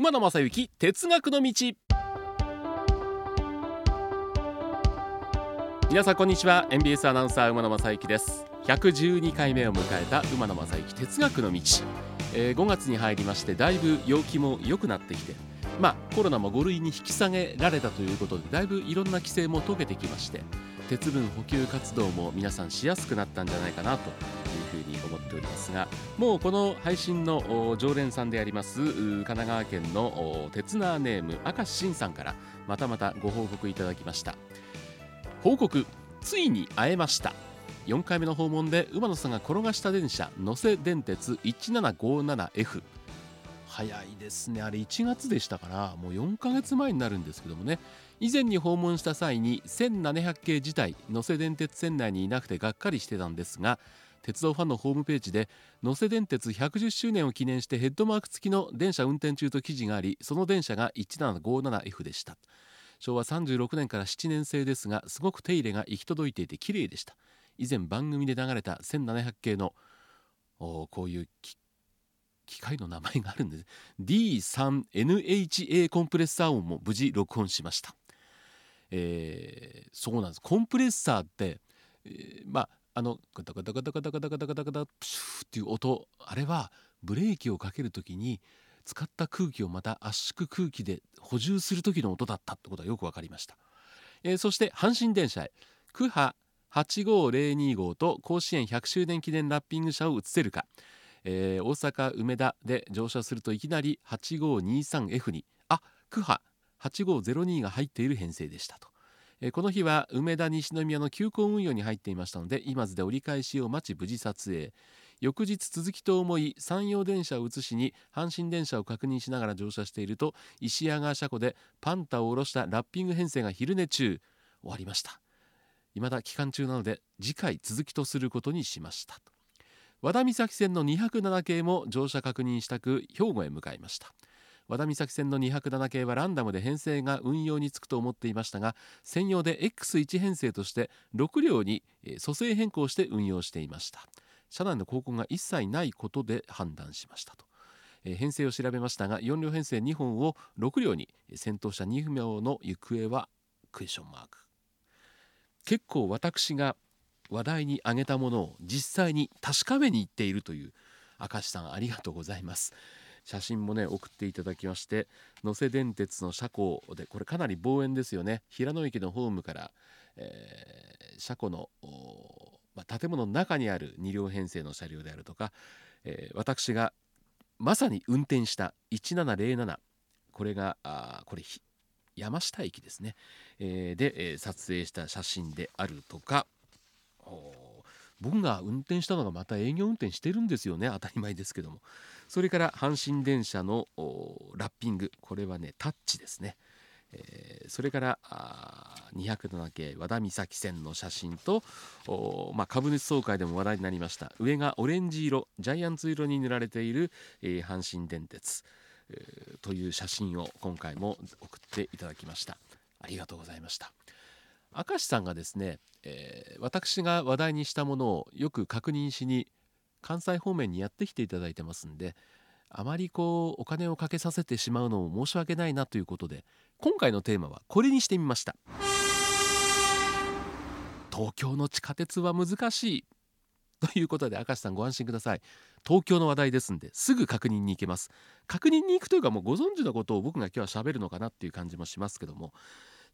馬野正幸哲学の道。皆さんこんにちは。NBS アナウンサー馬野正幸です。112回目を迎えた馬野正幸哲学の道、えー、5月に入りましてだいぶ陽気も良くなってきてまあコロナも5類に引き下げられたということでだいぶいろんな規制も解けてきまして鉄分補給活動も皆さんしやすくなったんじゃないかなというふうに思っておりますがもうこの配信の常連さんであります神奈川県の鉄ナーネーム明石慎さんからまたまたご報告いただきました。報告ついに会えました。4回目の訪問で馬野さんが転がした電車能勢電鉄 1757F 早いですね。あれ1月でしたからもう4ヶ月前になるんですけどもね。以前に訪問した際に1700系自体能勢電鉄線内にいなくてがっかりしてたんですが鉄道ファンのホームページで能勢電鉄110周年を記念してヘッドマーク付きの電車運転中と記事がありその電車が 1757F でした。昭和36年から7年製ですがすごく手入れが行き届いていて綺麗でした。以前番組で流れた1700系のこういう機械の名前があるんです。D3NHA コンプレッサー音も無事録音しました。えー、そうなんです。コンプレッサーって、えー、まああのガタガタガタガタガタガタガタガタプシューっていう音あれはブレーキをかける時に使った空気をまた圧縮空気で補充する時の音だったってことがよく分かりました、えー、そして阪神電車へ区波8502号と甲子園100周年記念ラッピング車を移せるか、えー、大阪梅田で乗車するといきなり 8523F にあ区波8502が入っている編成でしたと、この日は梅田西宮の急行運用に入っていましたので今津で折り返しを待ち無事撮影。翌日続きと思い山陽電車を移しに阪神電車を確認しながら乗車していると石屋川車庫でパンタを下ろしたラッピング編成が昼寝中。終わりました。未だ期間中なので次回続きとすることにしました。和田岬線の207系も乗車確認したく兵庫へ向かいました。和田岬線の207系はランダムで編成が運用につくと思っていましたが専用で X1 編成として6両に蘇生変更して運用していました。車内の航行が一切ないことで判断しましたと。編成を調べましたが4両編成2本を6両に先頭車2秒の行方はクエスチョンマーク。結構私が話題に挙げたものを実際に確かめに行っているという明石さんありがとうございます。写真もね送っていただきまして能勢電鉄の車庫でこれかなり望遠ですよね。平野駅のホームから、えー、車庫の、まあ、建物の中にある2両編成の車両であるとか、えー、私がまさに運転した1707これがあこれ山下駅ですね、えー、で、え、撮影した写真であるとか僕が運転したのがまた営業運転してるんですよね。当たり前ですけども。それから阪神電車のラッピング。これはねタッチですね、えー、それから207系和田岬線の写真と、まあ、株主総会でも話題になりました。上がオレンジ色ジャイアンツ色に塗られている、えー、阪神電鉄、えー、という写真を今回も送っていただきました。ありがとうございました。明石さんがですね、えー、私が話題にしたものをよく確認しに関西方面にやってきていただいてますんであまりこうお金をかけさせてしまうのも申し訳ないなということで今回のテーマはこれにしてみました。東京の地下鉄は難しい。ということで明石さんご安心ください。東京の話題ですんですぐ確認に行けます。確認に行くというかもうご存知のことを僕が今日は喋るのかなっていう感じもしますけども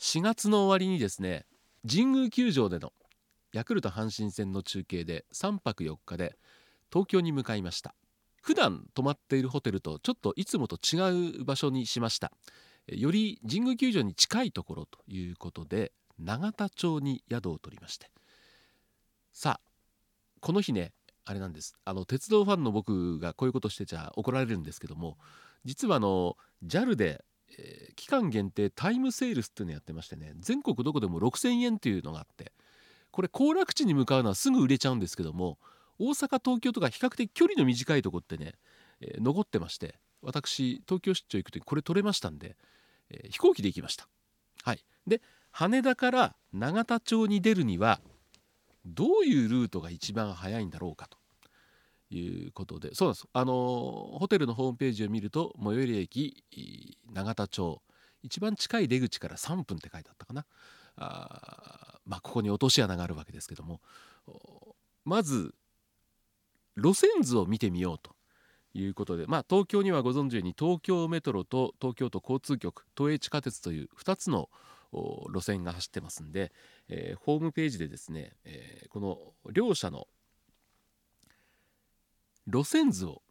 4月の終わりにですね神宮球場でのヤクルト阪神戦の中継で3泊4日で東京に向かいました。普段泊まっているホテルとちょっといつもと違う場所にしました。より神宮球場に近いところということで永田町に宿を取りまして。さあこの日ねあれなんです。あの鉄道ファンの僕がこういうことしてちゃ怒られるんですけども実はあの JAL で、えー、期間限定タイムセールスっていうのやってましてね全国どこでも6,000円っていうのがあってこれ行楽地に向かうのはすぐ売れちゃうんですけども大阪東京とか比較的距離の短いとこってね、えー、残ってまして私東京出張行く時これ取れましたんで、えー、飛行機で行きました。はい。で羽田から永田町に出るにはどういうルートが一番早いんだろうかと。いうことで。そうなんです。あのホテルのホームページを見ると最寄り駅永田町一番近い出口から3分って書いてあったかな。あまあここに落とし穴があるわけですけども。まず路線図を見てみようということで、まあ、東京にはご存知ように東京メトロと東京都交通局都営地下鉄という2つの路線が走ってますんで、えー、ホームページでですね、えー、この両者の路線図を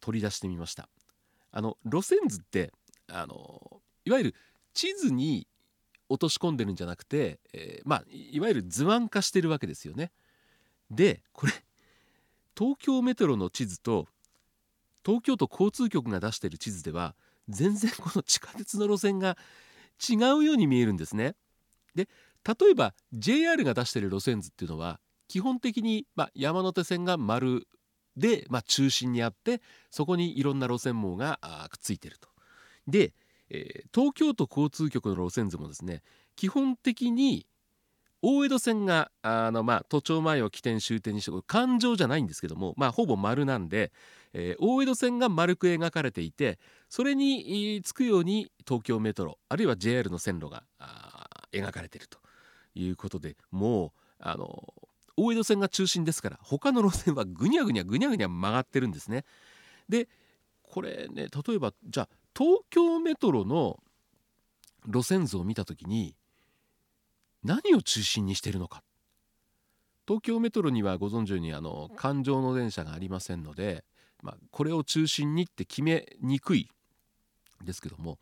取り出してみました。あの路線図ってあのいわゆる地図に落とし込んでるんじゃなくて、えー、まあいわゆる図案化してるわけですよね。でこれ東京メトロの地図と東京都交通局が出している地図では全然この地下鉄の路線が違うように見えるんですね。で例えば JR が出している路線図っていうのは基本的に、まあ、山手線が丸で、まあ、中心にあってそこにいろんな路線網がくっついてると。で、えー、東京都交通局の路線図もですね基本的に大江戸線があの、まあ、都庁前を起点終点にして環状じゃないんですけども、まあ、ほぼ丸なんで、えー、大江戸線が丸く描かれていてそれにつくように東京メトロあるいは JR の線路が描かれているということでもうあの大江戸線が中心ですから他の路線はぐにゃぐにゃぐにゃぐにゃ曲がってるんですね。でこれね例えばじゃあ東京メトロの路線図を見た時に何を中心にしているのか。東京メトロにはご存知のようにあの環状の電車がありませんので、まあ、これを中心にって決めにくい。ですけども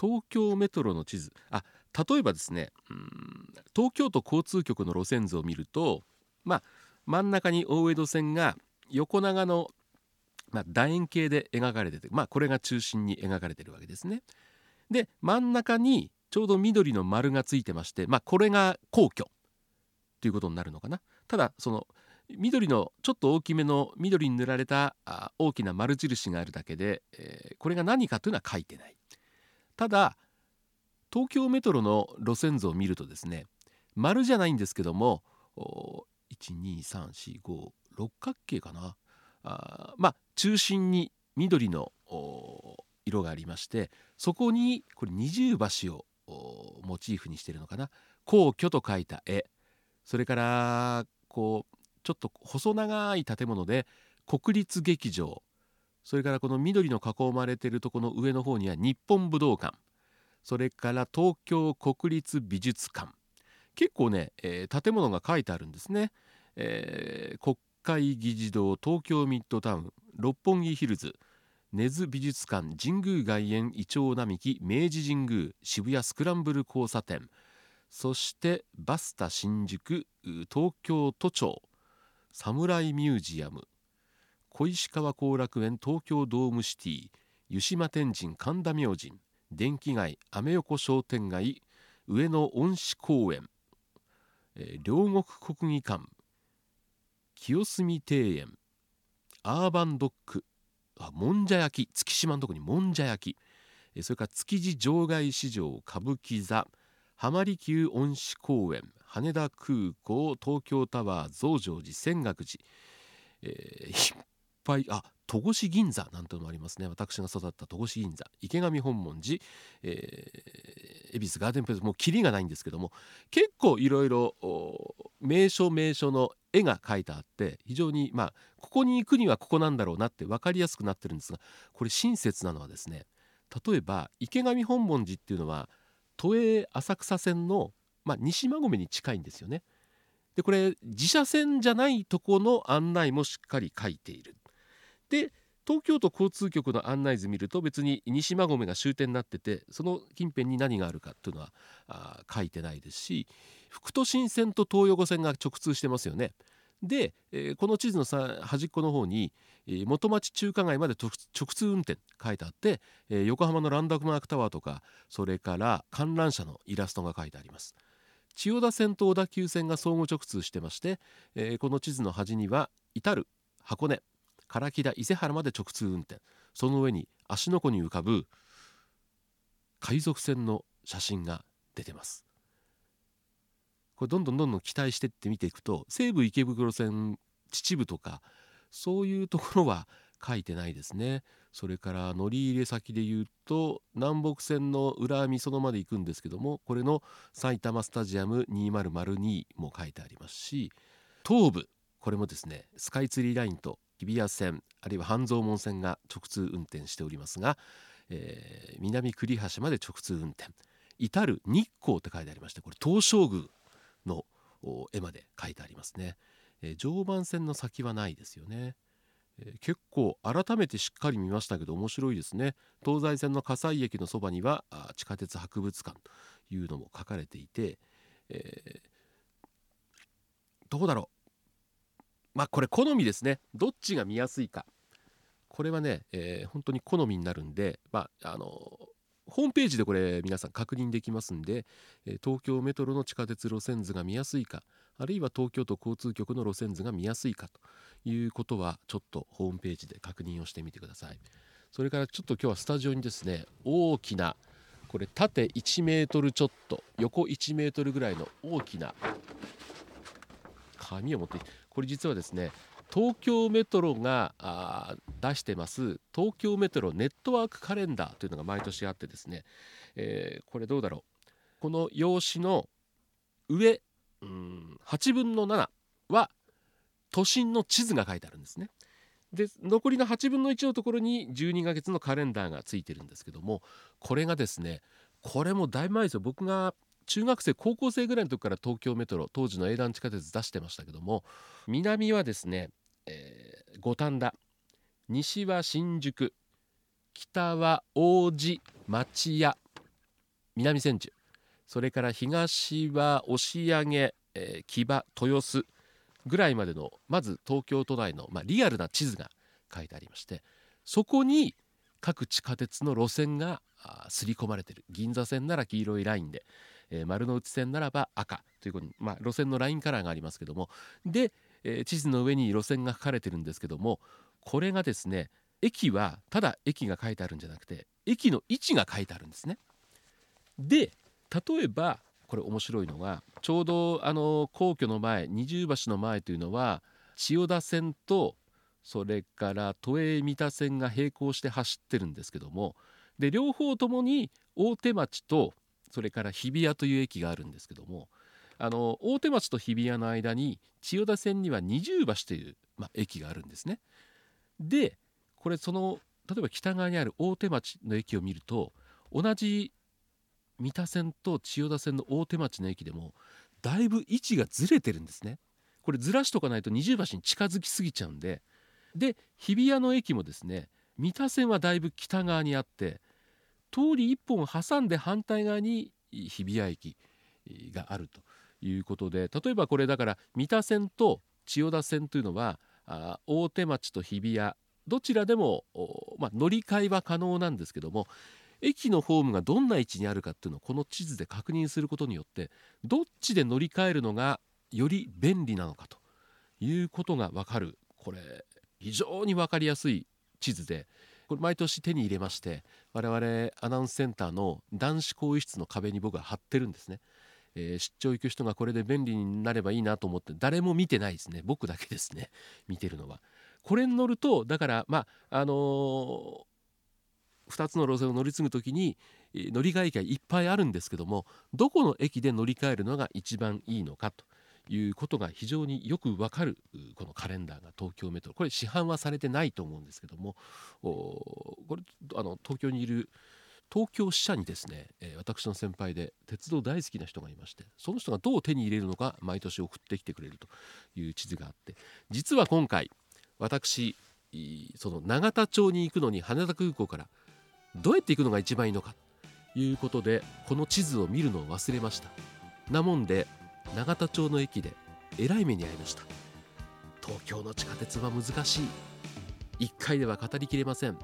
東京メトロの地図。あ例えばですねうん東京都交通局の路線図を見ると、まあ、真ん中に大江戸線が横長の、まあ、楕円形で描かれてて、まあ、これが中心に描かれてるわけですね。で真ん中にちょうど緑の丸がついてまして、まあ、これが皇居ということになるのかな。ただその緑のちょっと大きめの緑に塗られた大きな丸印があるだけで、えー、これが何かというのは書いてない。ただ東京メトロの路線図を見るとですね丸じゃないんですけども12345六角形かな。あまあ中心に緑の色がありましてそこにこれ二重橋をモチーフにしてるのかな？皇居と書いた絵。それからこうちょっと細長い建物で国立劇場。それからこの緑の囲まれてるとこの上の方には日本武道館。それから東京国立美術館。結構ね、えー、建物が書いてあるんですね、えー、国会議事堂東京ミッドタウン六本木ヒルズ。根津美術館神宮外苑イチョウ並木明治神宮渋谷スクランブル交差点。そしてバスタ新宿東京都庁。サムライミュージアム。小石川後楽園東京ドームシティ。湯島天神神田明神。電気街アメ横商店街。上野恩賜公園、えー、両国国技館。清澄庭園。アーバンドック。あもんじゃ焼き。月島のとこにもんじゃ焼き。それから築地場外市場歌舞伎座。浜離宮恩賜公園。羽田空港東京タワー増上寺泉岳寺、えー、いっぱいあ戸越銀座なんてのもありますね。私が育った戸越銀座。池上本門寺、えー、恵比寿ガーデンプレス。もうキリがないんですけども。結構いろいろ名所名所の絵が描いてあって非常にまあここに行くにはここなんだろうなって分かりやすくなってるんですがこれ親切なのはですね例えば池上本門寺っていうのは都営浅草線の、まあ、西馬込に近いんですよね。でこれ自社線じゃないとこの案内もしっかり書いている。で東京都交通局の案内図見ると別に西馬込が終点になっててその近辺に何があるかっていうのはあ書いてないですし副都心線と東横線が直通してますよね。で、えー、この地図のさ端っこの方に、えー、元町中華街まで直通運転書いてあって、えー、横浜のランドマークタワーとかそれから観覧車のイラストが書いてあります。千代田線と小田急線が相互直通してまして、えー、この地図の端には至る箱根唐木田伊勢原まで直通運転。その上に芦ノ湖に浮かぶ海賊船の写真が出てます。これどんどんどんどん期待してって見ていくと西武池袋線秩父とかそういうところは書いてないですね。それから乗り入れ先で言うと南北線の裏見園まで行くんですけどもこれの埼玉スタジアム2002も書いてありますし東武これもですねスカイツリーラインと日比谷線あるいは半蔵門線が直通運転しておりますが、えー、南栗橋まで直通運転。至る日光って書いてありましてこれ東照宮の絵まで書いてありますね、えー、常磐線の先はないですよね。えー、結構改めてしっかり見ましたけど面白いですね。東西線の葛西駅のそばには地下鉄博物館というのも書かれていて、えー、どうだろう。まあこれ好みですね。どっちが見やすいか。これはね、えー、本当に好みになるんでまああのホームページでこれ皆さん確認できますんでえ東京メトロの地下鉄路線図が見やすいかあるいは東京都交通局の路線図が見やすいかということはちょっとホームページで確認をしてみてください。それからちょっと今日はスタジオにですね大きなこれ縦1メートルちょっと横1メートルぐらいの大きな紙を持ってこれ実はですね東京メトロが出してます東京メトロネットワークカレンダーというのが毎年あってですね、えー、これどうだろうこの用紙の上うん8分の7は都心の地図が書いてあるんですね。で残りの8分の1のところに12ヶ月のカレンダーがついてるんですけどもこれがですねこれもだいぶ前ですよ僕が中学生高校生ぐらいの時から東京メトロ当時の営団地下鉄出してましたけども南はですね、えー、五反田西は新宿北は王子町屋南千住それから東は押上、えー、木場豊洲ぐらいまでのまず東京都内の、まあ、リアルな地図が書いてありましてそこに各地下鉄の路線が刷り込まれている。銀座線なら黄色いラインで、えー、丸の内線ならば赤ということに、まあ、路線のラインカラーがありますけどもで、えー、地図の上に路線が書かれてるんですけどもこれがですね駅はただ駅が書いてあるんじゃなくて駅の位置が書いてあるんですね。で例えばこれ面白いのがちょうどあの皇居の前二重橋の前というのは千代田線とそれから都営三田線が並行して走ってるんですけどもで両方ともに大手町とそれから日比谷という駅があるんですけどもあの大手町と日比谷の間に千代田線には二重橋という、まあ、駅があるんですね。でこれその例えば北側にある大手町の駅を見ると同じ三田線と千代田線の大手町の駅でもだいぶ位置がずれてるんですねこれずらしとかないと二重橋に近づきすぎちゃうんでで日比谷の駅もですね三田線はだいぶ北側にあって通り1本挟んで反対側に日比谷駅があるということで例えばこれだから三田線と千代田線というのは大手町と日比谷どちらでも、まあ、乗り換えは可能なんですけども駅のホームがどんな位置にあるかっていうのをこの地図で確認することによってどっちで乗り換えるのがより便利なのかということが分かる。これ非常に分かりやすい地図でこれ毎年手に入れまして我々アナウンスセンターの男子更衣室の壁に僕は貼ってるんですね、えー、出張行く人がこれで便利になればいいなと思って誰も見てないですね。僕だけですね。見てるのは。これに乗るとだからまああのー2つの路線を乗り継ぐ時に乗り換え駅がいっぱいあるんですけどもどこの駅で乗り換えるのが一番いいのかと。いうことが非常によくわかるこのカレンダーが東京メトロ。これ市販はされてないと思うんですけどもこれあの東京にいる東京支社にですね、え私の先輩で鉄道大好きな人がいましてその人がどう手に入れるのか毎年送ってきてくれるという地図があって実は今回私その永田町に行くのに羽田空港からどうやって行くのが一番いいのかということでこの地図を見るのを忘れました。なもんで永田町の駅でえらい目に遭いました。東京の地下鉄は難しい。1回では語りきれません。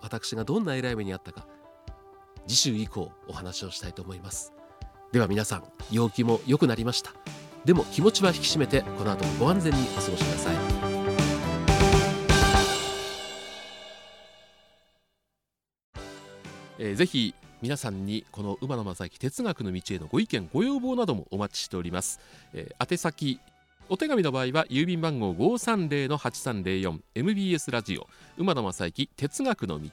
私がどんなえらい目に遭ったか次週以降お話をしたいと思います。では皆さん陽気も良くなりました。でも気持ちは引き締めてこの後もご安全にお過ごしください。えー、ぜひ皆さんにこの馬野正幸哲学の道へのご意見ご要望などもお待ちしております、えー、宛先お手紙の場合は郵便番号530-8304 MBS ラジオ馬野正幸哲学の道。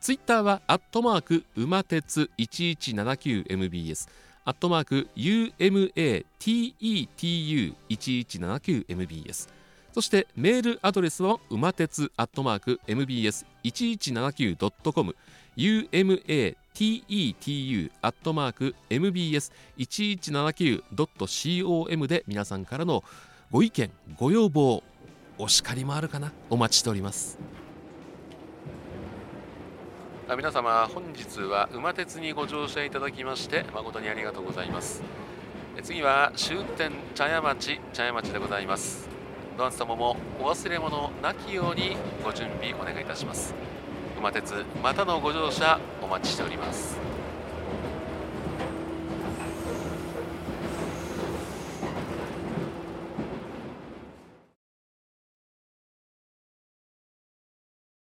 ツイッターはアットマーク馬鉄 1179MBS アットマーク UMATETU1179MBS そしてメールアドレスは馬鉄アットマーク MBS1179.com umatetu アットマーク mbs1179.com で皆さんからのご意見ご要望お叱りもあるかな？お待ちしております。皆様本日は馬鉄にご乗車いただきまして誠にありがとうございます。次は終点茶屋町茶屋町でございます。ドアン様もお忘れ物なきようにご準備お願いいたします。馬鉄またのご乗車お待ちしております。